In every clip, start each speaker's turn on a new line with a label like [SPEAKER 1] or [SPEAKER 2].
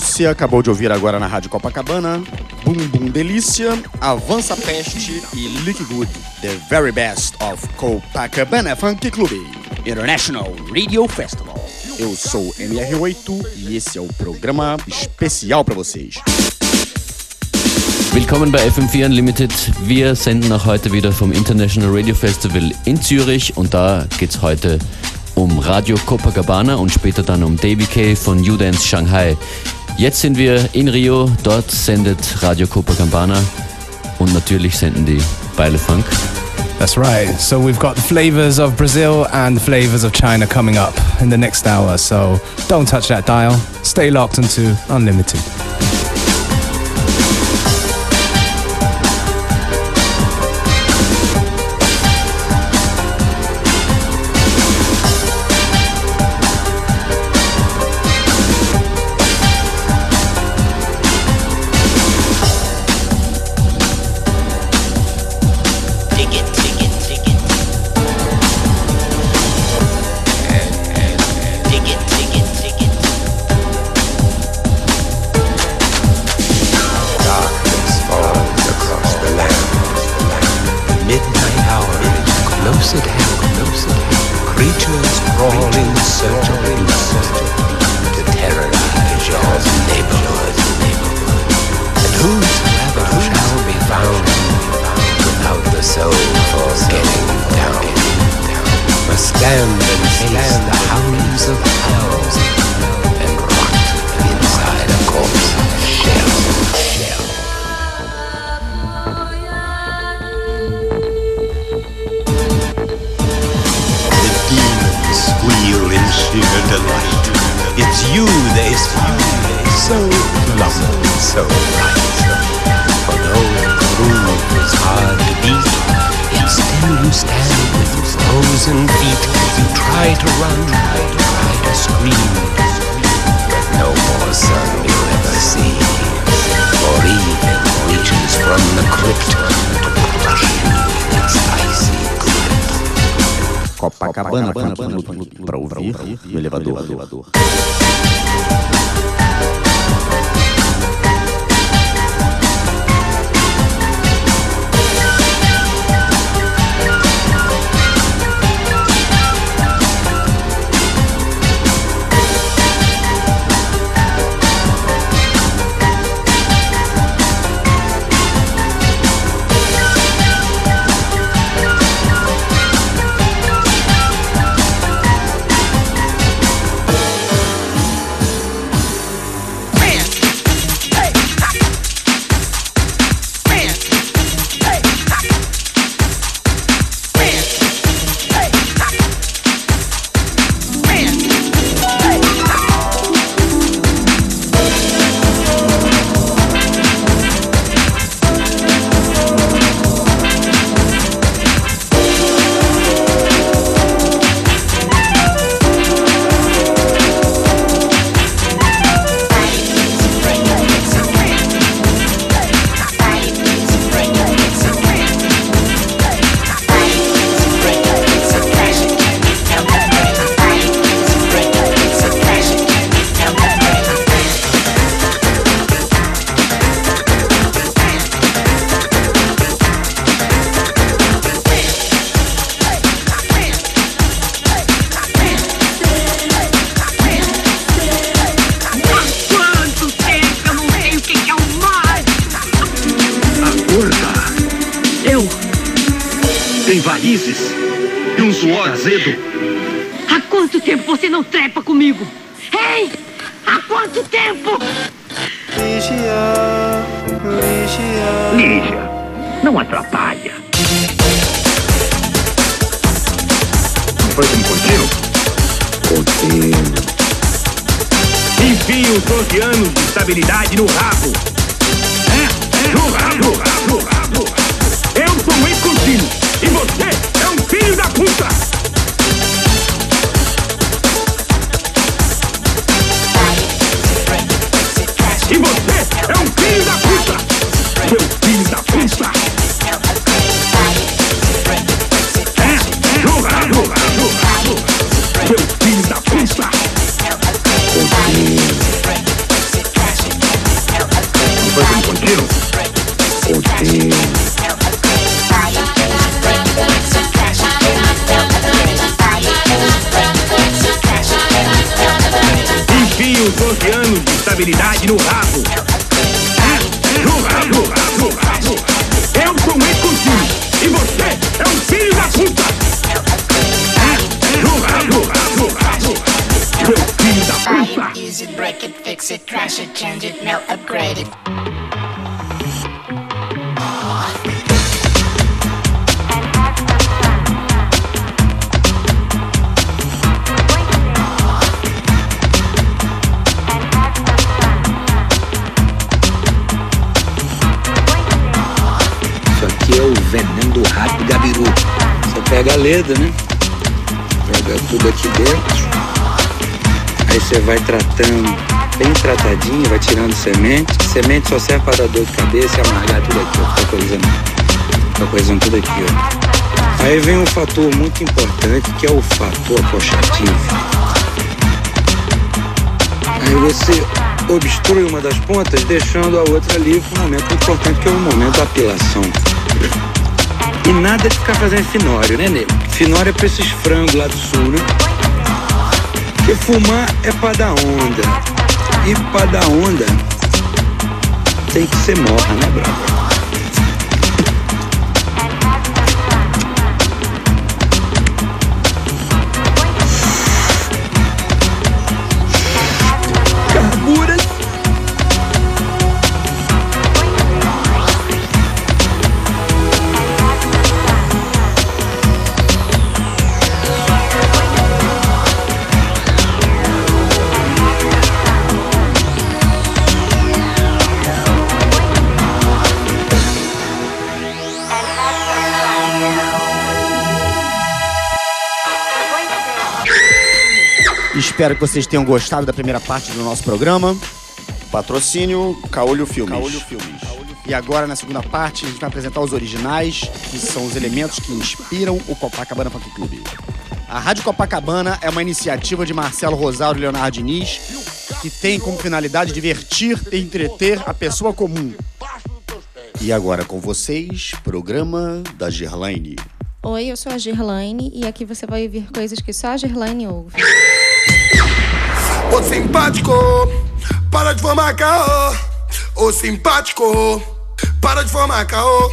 [SPEAKER 1] Você acabou de ouvir agora na Rádio Copacabana Bum Bum Delícia, Avança Peste e Lick Good, The Very Best of Copacabana Funk Club International Radio Festival. Eu sou MR8 e esse é o programa especial para vocês.
[SPEAKER 2] Willkommen bei FM4 Unlimited. Wir senden auch heute wieder vom International Radio Festival in Zürich und da geht es heute um Radio Copacabana und später dann um Davy K von U-Dance Shanghai. Jetzt sind wir in Rio, dort sendet Radio Copacabana und natürlich senden die Beile Funk.
[SPEAKER 3] That's right. So we've got flavors of Brazil and flavors of China coming up in the next hour. So don't touch that dial. Stay locked into Unlimited.
[SPEAKER 4] Leda, né? Pega tudo aqui dentro. Aí você vai tratando bem tratadinho, vai tirando semente. Semente só serve para dar dor de cabeça e amargar tudo aqui, ó. Fica coisando, fica coisando tudo aqui, ó. Aí vem um fator muito importante que é o fator acochativo. Aí você obstrui uma das pontas, deixando a outra livre um momento importante, que é o momento da apilação. E nada de ficar fazendo finório, né, nego? Finório é pra esses frangos lá do sul, né? Porque fumar é pra dar onda. E pra dar onda tem que ser morra, né, brother?
[SPEAKER 1] Espero que vocês tenham gostado da primeira parte do nosso programa. Patrocínio Caolho Filmes. Caolho Filmes. E agora, na segunda parte, a gente vai apresentar os originais, que são os elementos que inspiram o Copacabana Funk Club. A Rádio Copacabana é uma iniciativa de Marcelo Rosário e Leonardo Diniz, que tem como finalidade divertir e entreter a pessoa comum. E agora com vocês, programa da Gerlaine.
[SPEAKER 5] Oi, eu sou a Gerlaine e aqui você vai ouvir coisas que só a Gerlaine ouve.
[SPEAKER 6] Ô simpático, para de formar caô. Ô simpático, para de formar caô.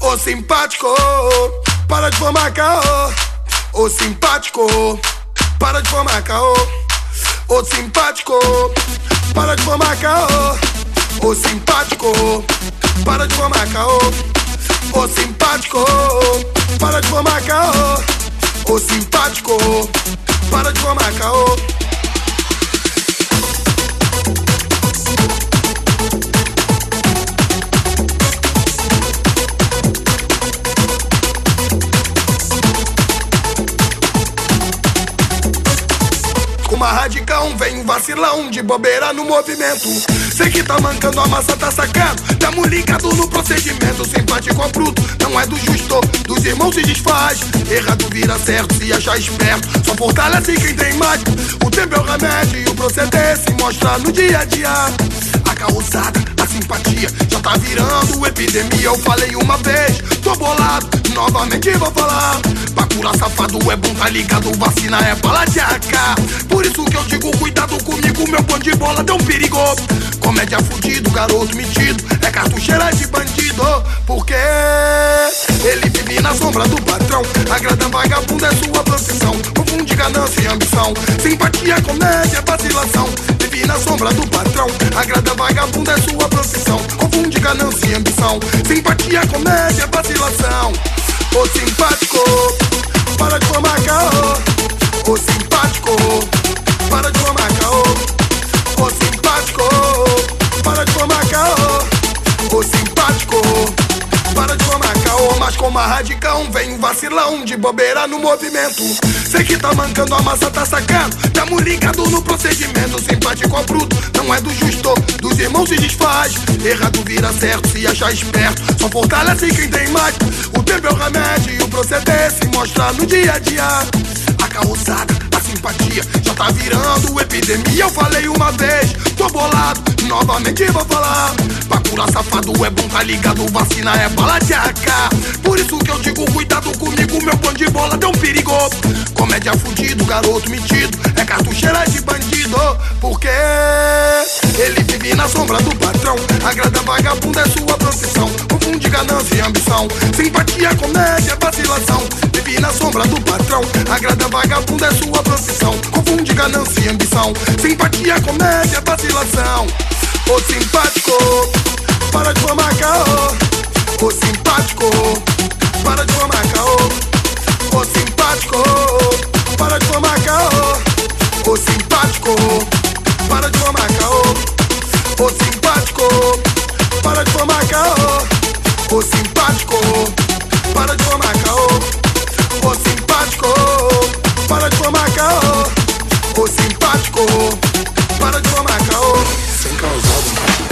[SPEAKER 6] Ô simpático, para de formar caô. Ô simpático, para de formar caô. Ô simpático, para de formar caô. Ô simpático, para de formar caô. Ô simpático, para de formar caô. Ô simpático, para de formar caô. Uma radicão, vem um vacilão de bobeira no movimento. Sei que tá mancando, a massa tá sacando. Tamo ligado no procedimento. Simpático ao bruto, não é do justo. Dos irmãos se desfaz. Errado vira certo, se achar esperto. Só fortalece quem tem mágica. O tempo é o remédio e o proceder se mostra no dia a dia. A causada, a simpatia já tá virando epidemia. Eu falei uma vez, tô bolado, novamente vou falar. Pra curar safado é bom, tá ligado? Vacina é bala de AK. Por isso que eu digo, cuidado comigo, meu pão de bola tem um perigo. Comédia fudido, garoto metido, é cartucheira de bandido. Porque ele vive na sombra do patrão. Agrada vagabundo é sua profissão. Confunde ganância e ambição. Simpatia, comédia, vacilação. Vive na sombra do patrão. Agrada vagabundo é sua profissão. Confunde ganância e ambição. Simpatia, comédia, vacilação. Ô simpático, para de formar caô. Ô simpático, para de formar caô. Ô simpático, para de formar caô. Ô simpático, para de formar caô. Mas como a radicão, vem um vacilão de bobeira no movimento. Sei que tá mancando, a massa tá sacando. Tamo ligado no procedimento. Simpático ao bruto, não é do justo. Dos irmãos se desfaz. Errado vira certo, se achar esperto. Só fortalece quem tem mais. O tempo é o remédio e o proceder se mostra no dia a dia. A simpatia já tá virando epidemia. Eu falei uma vez, tô bolado, novamente vou falar. Pra curar safado é bom, tá ligado? Vacina é bala de AK. Por isso que eu digo, cuidado comigo, meu pão de bola deu um perigo. Comédia fudido, garoto metido, é cartucheira de bandido. Porque ele vive na sombra do patrão. Agrada vagabundo é sua profissão. Confunde ganância e ambição. Simpatia, comédia, vacilação. Vive na sombra do patrão. Agrada vagabundo é sua profissão. Confunde ganância e ambição. Simpatia, comédia, vacilação. Ô simpático, para de formar caô. Ô simpático, para de formar caô. Ô simpático, para de formar caô. Ô simpático, para de formar caô. Ô simpático, para de formar caô. Ô simpático, para de formar caô. Ô simpático, para de formar caô. Ô simpático, para de formar caô. Sem causado.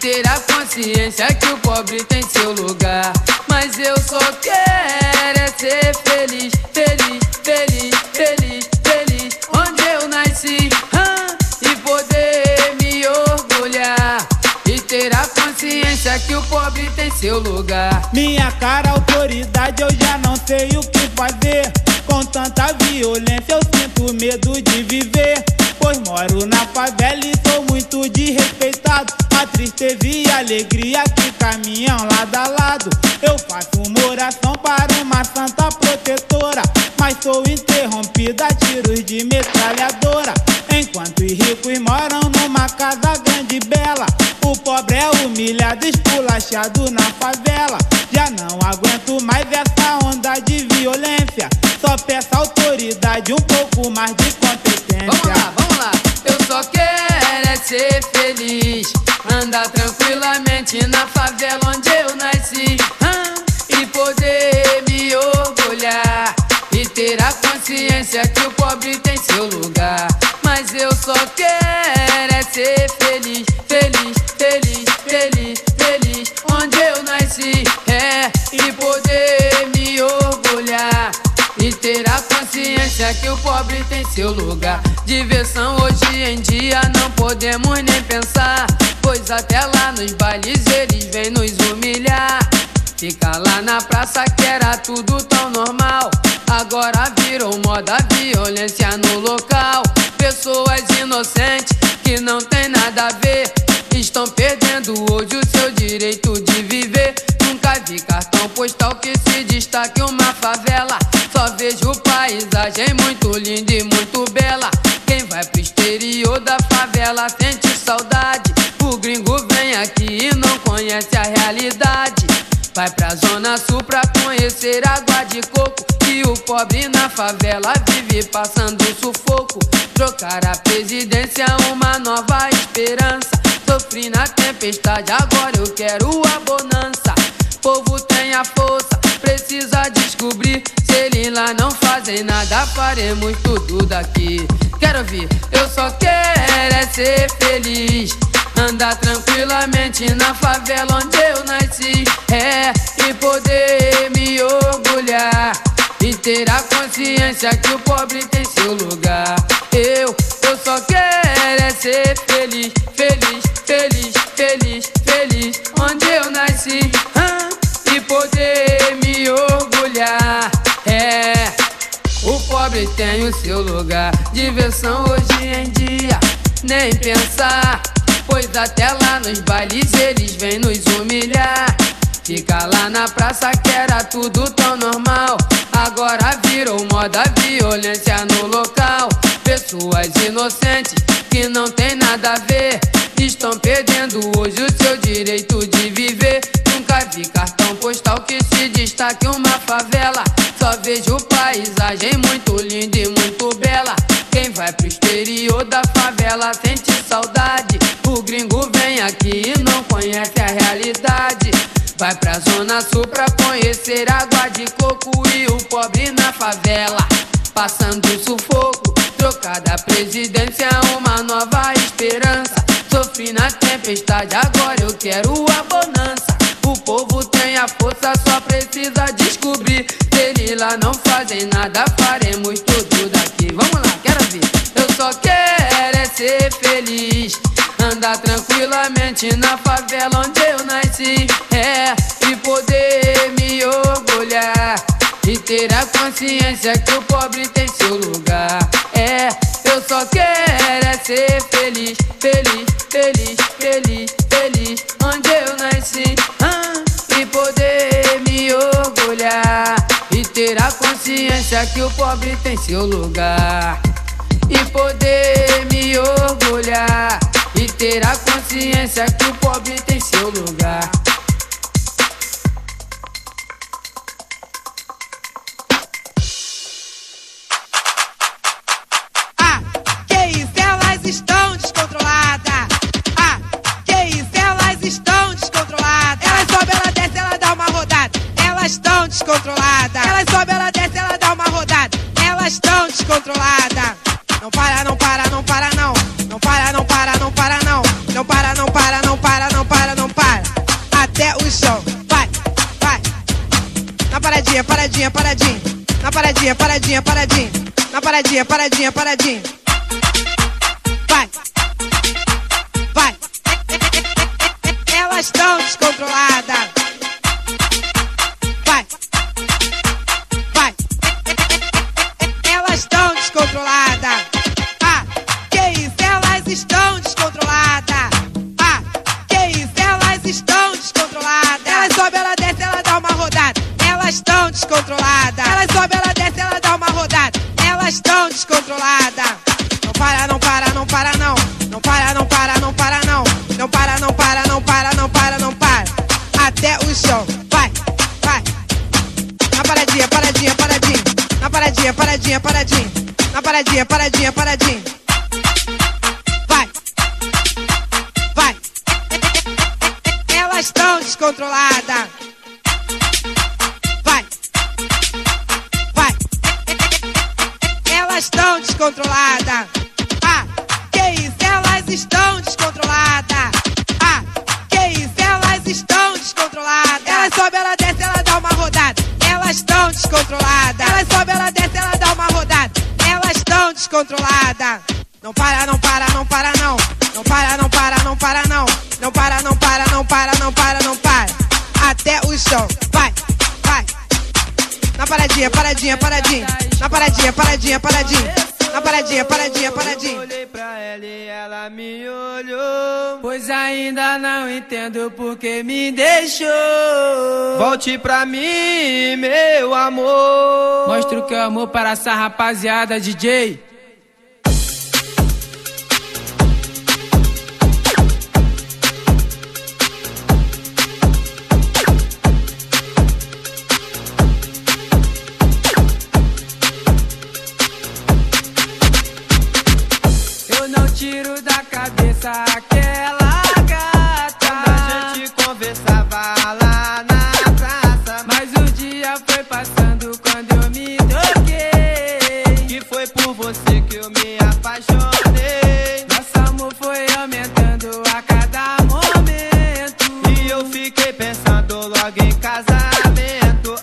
[SPEAKER 7] Ter a consciência que o pobre tem seu lugar. Mas eu só quero é ser feliz, feliz, feliz, feliz, feliz. Onde eu nasci. E poder me orgulhar. E ter a consciência que o pobre tem seu lugar.
[SPEAKER 8] Minha cara, autoridade, eu já não sei o que fazer. Com tanta violência, eu sinto medo de viver. Pois moro na favela e sou muito desrespeitado. A tristeza e a alegria que caminham lado a lado. Eu faço uma oração para uma santa protetora. Mas sou interrompida a tiros de metralhadora. Enquanto os ricos moram numa casa grande e bela. O pobre é humilhado, esculachado na favela. Já não aguento mais essa onda de violência. Só peço autoridade, um pouco mais de competência.
[SPEAKER 7] Vamos lá, vamos lá. Eu só quero é ser feliz. Andar tranquilamente na favela onde eu nasci. ah, E poder me orgulhar. E ter a consciência que o pobre tem seu lugar. Mas eu só quero é ser feliz, ter a consciência que o pobre tem seu lugar. Diversão hoje em dia não podemos nem pensar. Pois até lá nos bailes eles vêm nos humilhar. Fica lá na praça que era tudo tão normal. Agora virou moda violência no local. Pessoas inocentes que não tem nada a ver. Estão perdendo hoje o seu direito de viver. Vi cartão postal que se destaque uma favela. Só vejo paisagem muito linda e muito bela. Quem vai pro exterior da favela sente saudade. O gringo vem aqui e não conhece a realidade. Vai pra zona sul pra conhecer água de coco. E o pobre na favela vive passando sufoco. Trocar a presidência, uma nova esperança. Sofri na tempestade, agora eu quero a bonança povo tem a força, precisa descobrir. Se ele lá não fazem nada, faremos tudo daqui. Quero ouvir, eu só quero é ser feliz. Andar tranquilamente na favela onde eu nasci. É, e poder me orgulhar. E ter a consciência que o pobre tem seu lugar. Eu, eu só quero é ser feliz. Tem o seu lugar. Diversão hoje em dia, nem pensar. Pois até lá nos bailes eles vêm nos humilhar. Fica lá na praça que era tudo tão normal. Agora virou moda violência no local. Pessoas inocentes que não tem nada a ver. Estão perdendo hoje o seu direito de viver. Nunca vi cartão postal que se destaque uma favela. Só vejo paisagem muito linda e muito bela. Quem vai pro exterior da favela sente saudade. O gringo vem aqui e não conhece a realidade. Vai pra zona sul pra conhecer água de coco e o pobre na favela. Passando sufoco, trocada a presidência, uma nova esperança. Sofri na tempestade, agora eu quero a bonança. O povo tem a força, só precisa descobrir. Se lá não fazem nada, faremos tudo daqui. Vamos lá, quero ver. Eu só quero é ser feliz. Andar tranquilamente na favela onde eu nasci. É, e poder me orgulhar. E ter a consciência que o pobre tem seu lugar. E poder me orgulhar. E ter a consciência que o pobre tem seu lugar.
[SPEAKER 9] Paradinha, paradinha. Na paradinha, paradinha, paradinha. Paradinha, paradinha. Na paradinha, paradinha, paradinha. Na paradinha, paradinha, paradinha. Vai. Vai. Elas estão descontroladas. Vai. Vai. Elas estão descontroladas. Estão descontroladas. Não para, não para, não para, não. Não para, não para, não para, não. Não para, não para, não para, não para, não para. Até o chão. Vai, vai. Na paradinha, paradinha, paradinha. Na paradinha, paradinha, paradinha. Na paradinha, paradinha, paradinha.
[SPEAKER 7] Olhei pra ela e ela me olhou. Pois ainda não entendo por que me deixou. Volte pra mim, meu amor. Mostra o que é amor para essa rapaziada, DJ.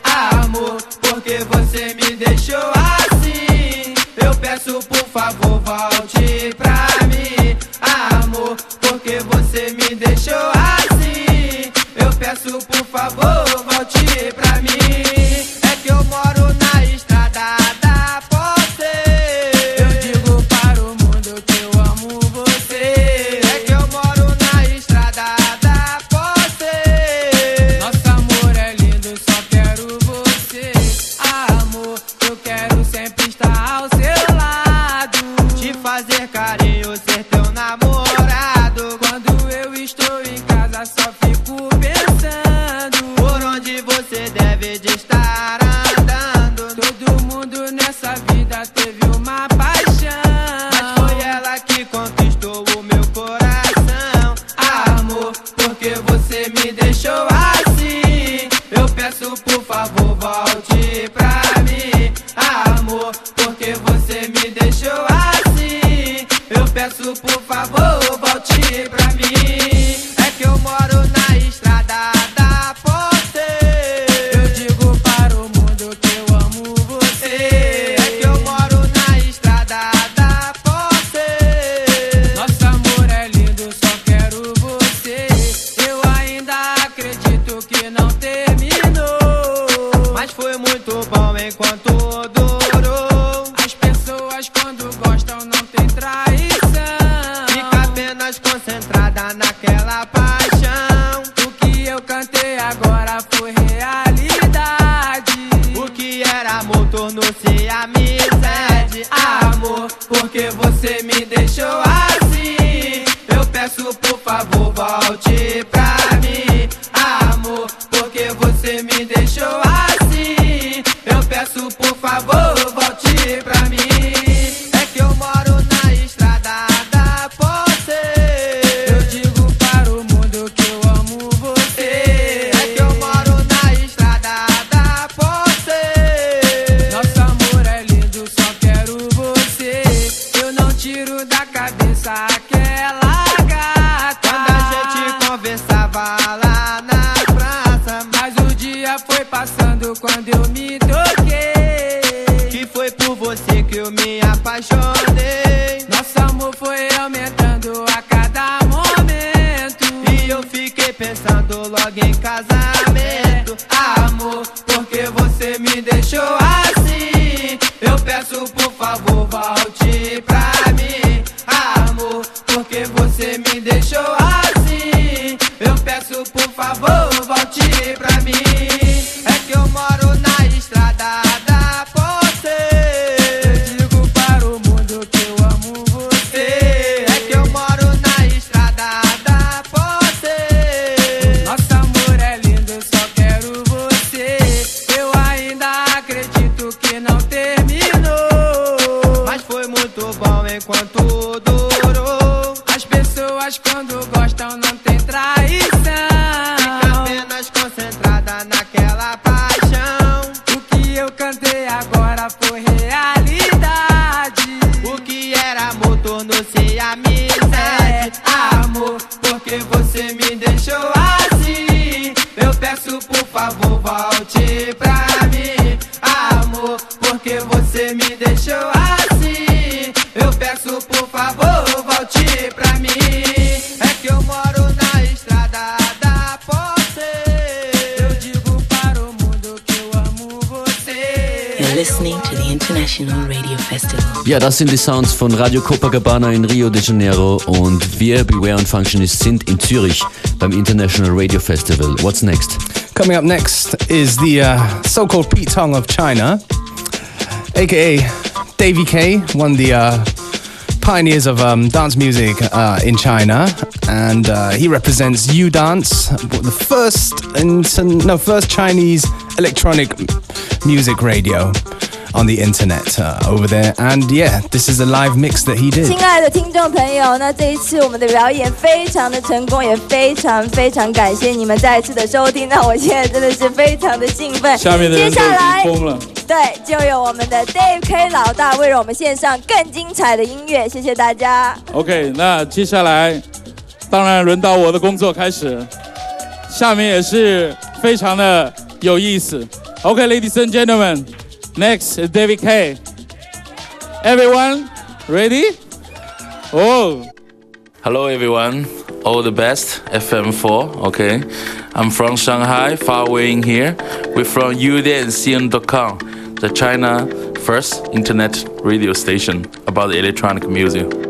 [SPEAKER 10] Amor, porque você me deixou assim. Eu peço por favor, volte pra mim. Amor, porque você me deixou assim. Eu peço por favor, volte pra mim. Gostam não tem traição. Fica apenas concentrada naquela paixão. O que eu cantei agora foi realidade. O que era amor tornou-se amizade. Amor, porque você me deixou assim. Eu peço por favor, volte pra
[SPEAKER 2] Ja, das sind die Sounds von Radio Copacabana in Rio de Janeiro und wir, Beware und Functionist, sind in Zürich beim International Radio Festival. What's next?
[SPEAKER 3] Coming up next is the uh, so called Pete Tong of China, aka Davy K, one of the uh, pioneers of um, dance music uh, in China, and uh, he represents U Dance, the first, no, first Chinese electronic music radio on the internet uh, over there. And yeah, this is a live mix that he did.
[SPEAKER 11] 亲爱的听众朋友，那这一次我们的表演非常的成功，也非常非常感谢你们再一次的收听。那我现在真的是非常的兴奋。
[SPEAKER 12] 下面的人
[SPEAKER 11] 接
[SPEAKER 12] 都已
[SPEAKER 11] 下来
[SPEAKER 12] 经疯了。
[SPEAKER 11] 对，就由我们的 Dave K 老大为我们献上更精彩的音乐，谢谢大家。
[SPEAKER 12] OK，那接下来当然轮到我的工作开始，下面也是
[SPEAKER 13] 非常的有意思。OK，ladies、and Gentlemen，next is David K。Everyone ready? Oh.
[SPEAKER 12] Hello everyone, all the best, FM4, okay? I'm from Shanghai, far away in here. We're from UDNCN.com, the China first internet radio station about electronic music.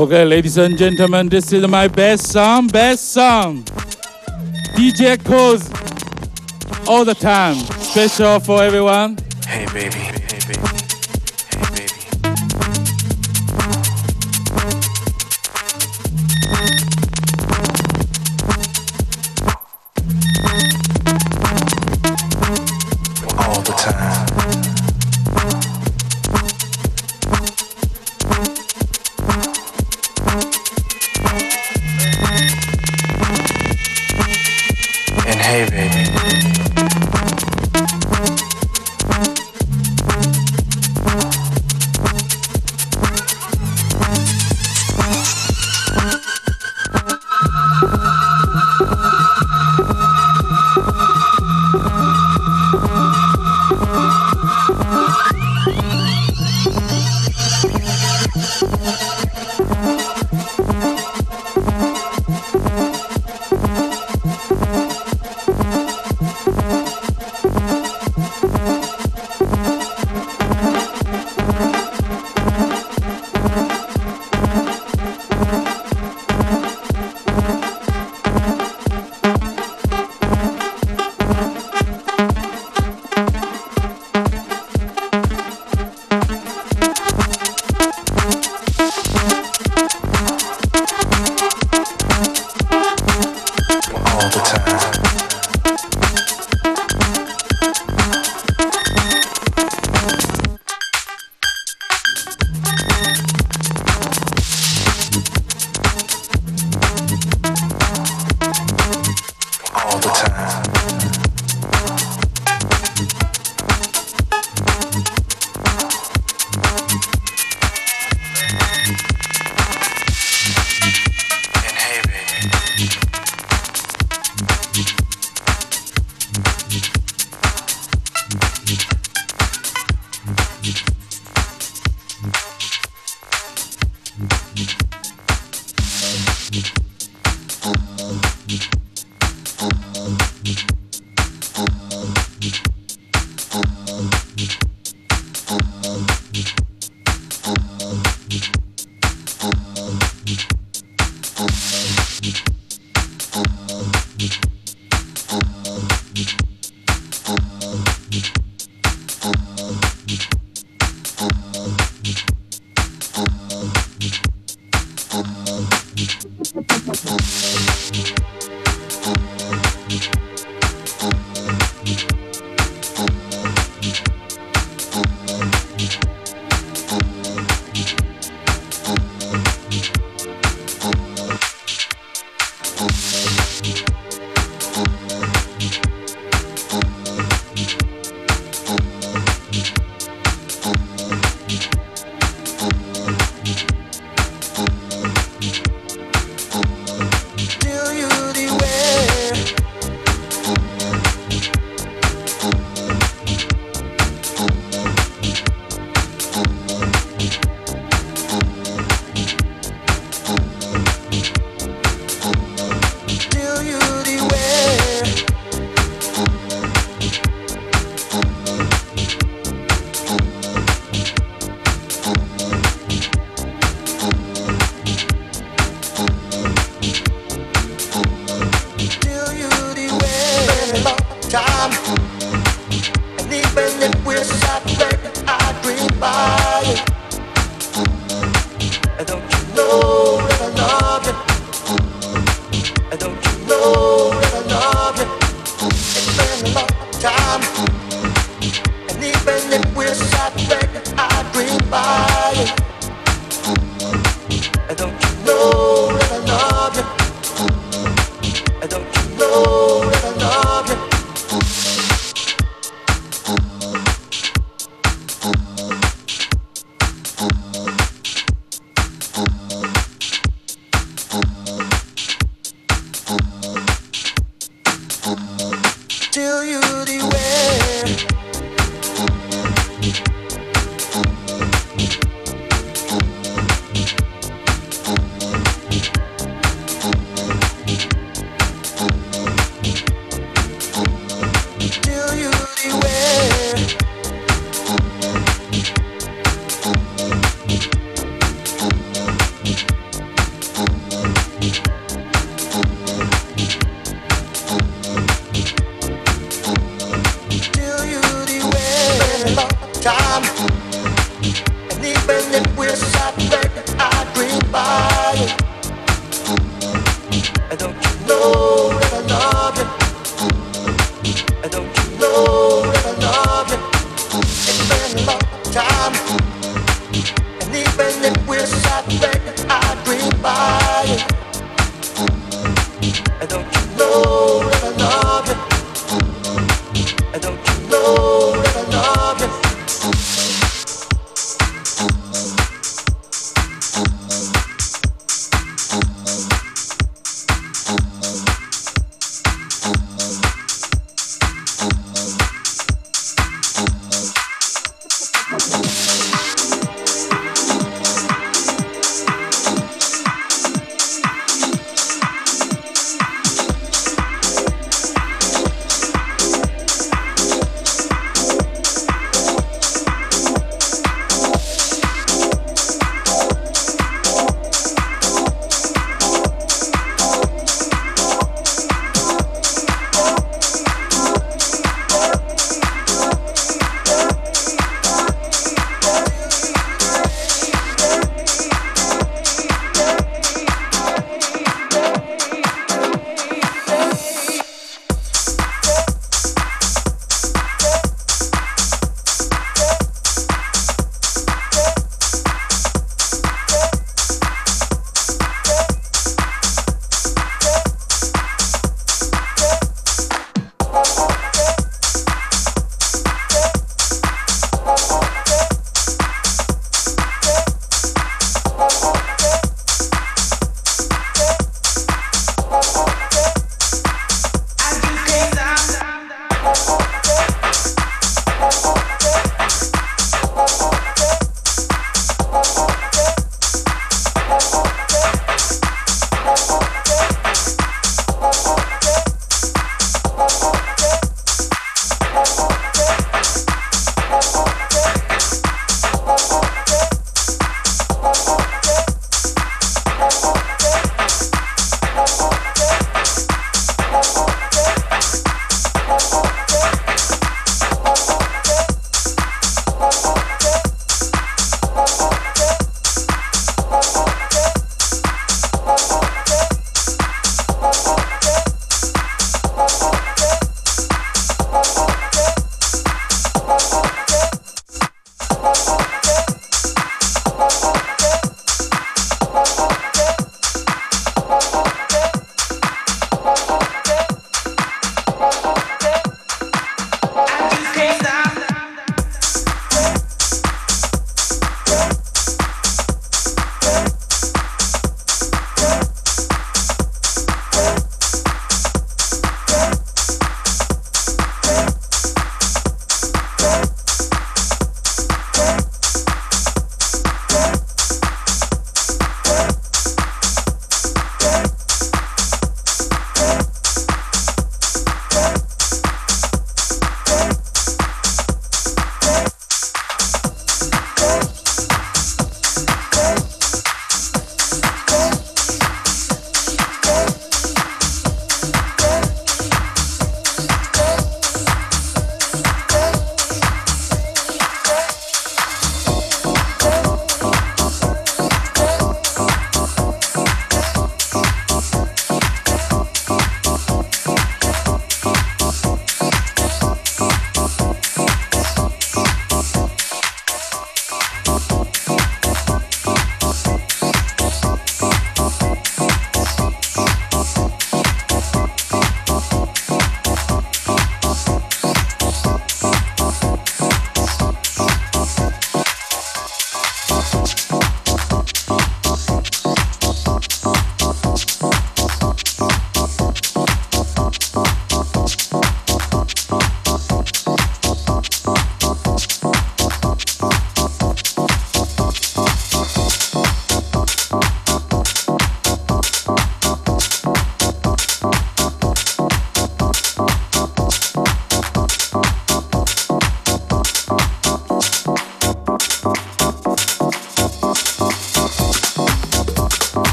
[SPEAKER 14] Okay, ladies and gentlemen, this is my best song, best song. DJ Coz, all the time, special for everyone.
[SPEAKER 15] Hey baby, hey baby,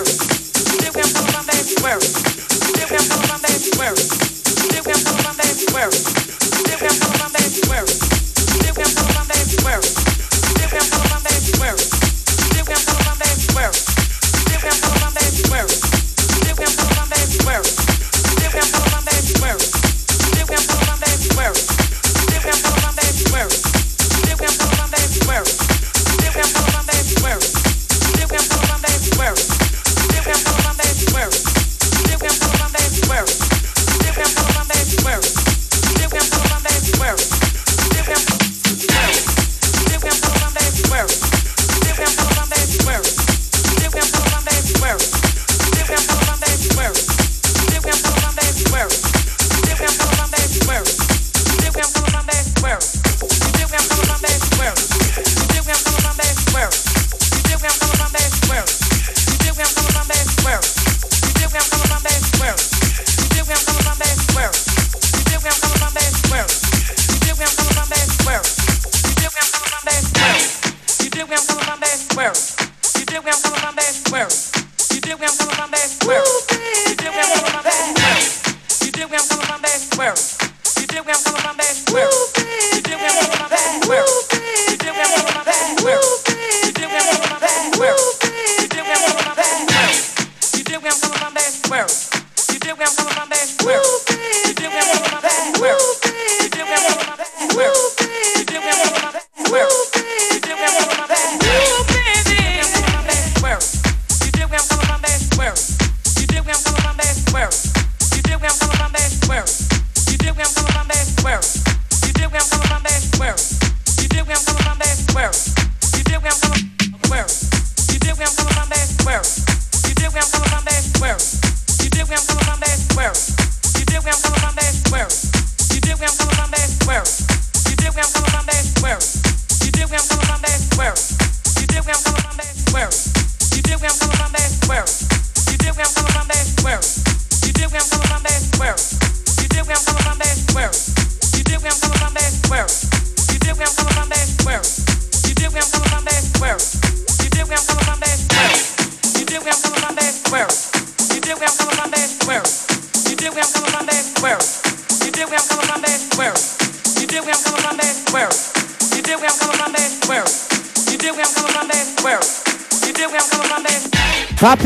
[SPEAKER 10] Where? Still baby. Where?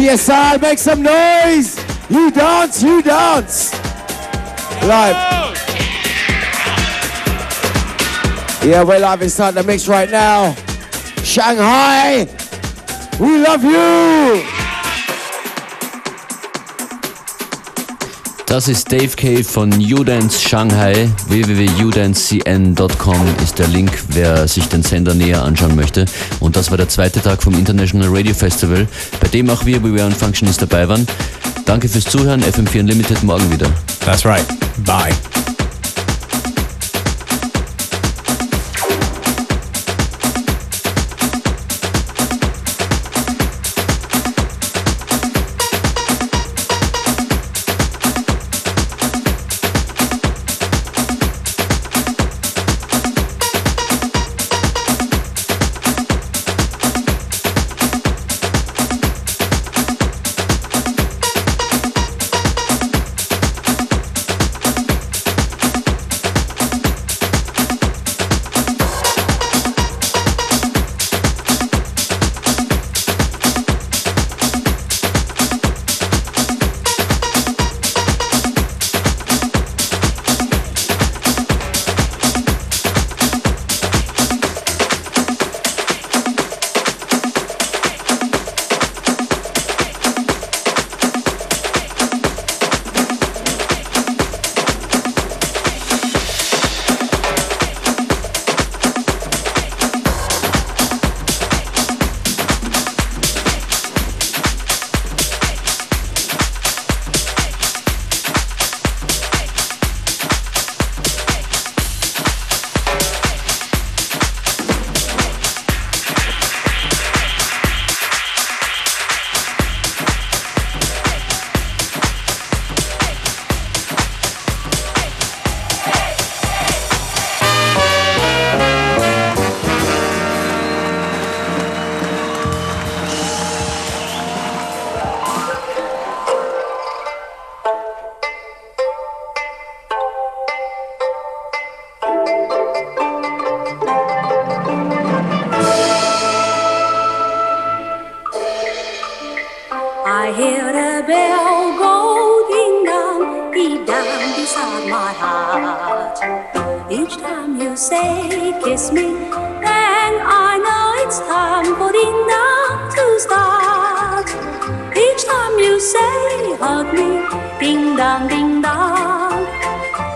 [SPEAKER 16] PSI, make some noise! You dance, you dance! Live. Yeah, we're live inside the mix right now. Shanghai, we love you!
[SPEAKER 2] Das ist Dave K. von Udance Shanghai. www.udancecn.com ist der Link, wer sich den Sender näher anschauen möchte. Und das war der zweite Tag vom International Radio Festival nachdem auch wir bei We Functionist dabei waren. Danke fürs Zuhören. FM4 Unlimited morgen wieder.
[SPEAKER 3] That's right. Bye.
[SPEAKER 17] each time you say kiss me, then I know it's time for ding dong to start. Each time you say hug me, ding dong, ding dong.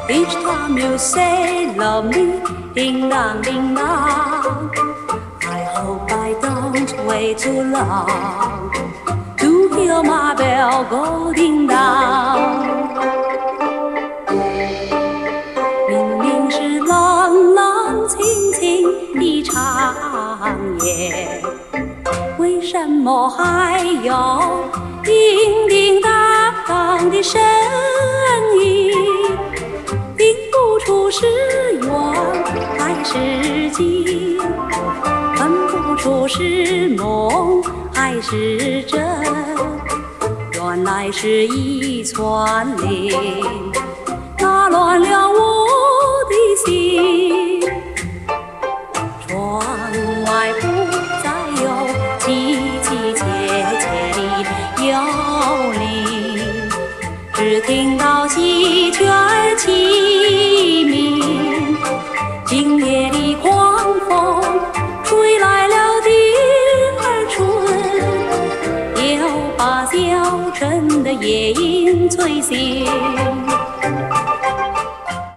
[SPEAKER 17] Each time you say love me, ding dong, ding dong. I hope I don't wait too long to hear my bell go ding dong. 我还有叮叮当当的声音，听不出是远还是近，分不出是梦还是真。原来是一串铃，打乱了我的心。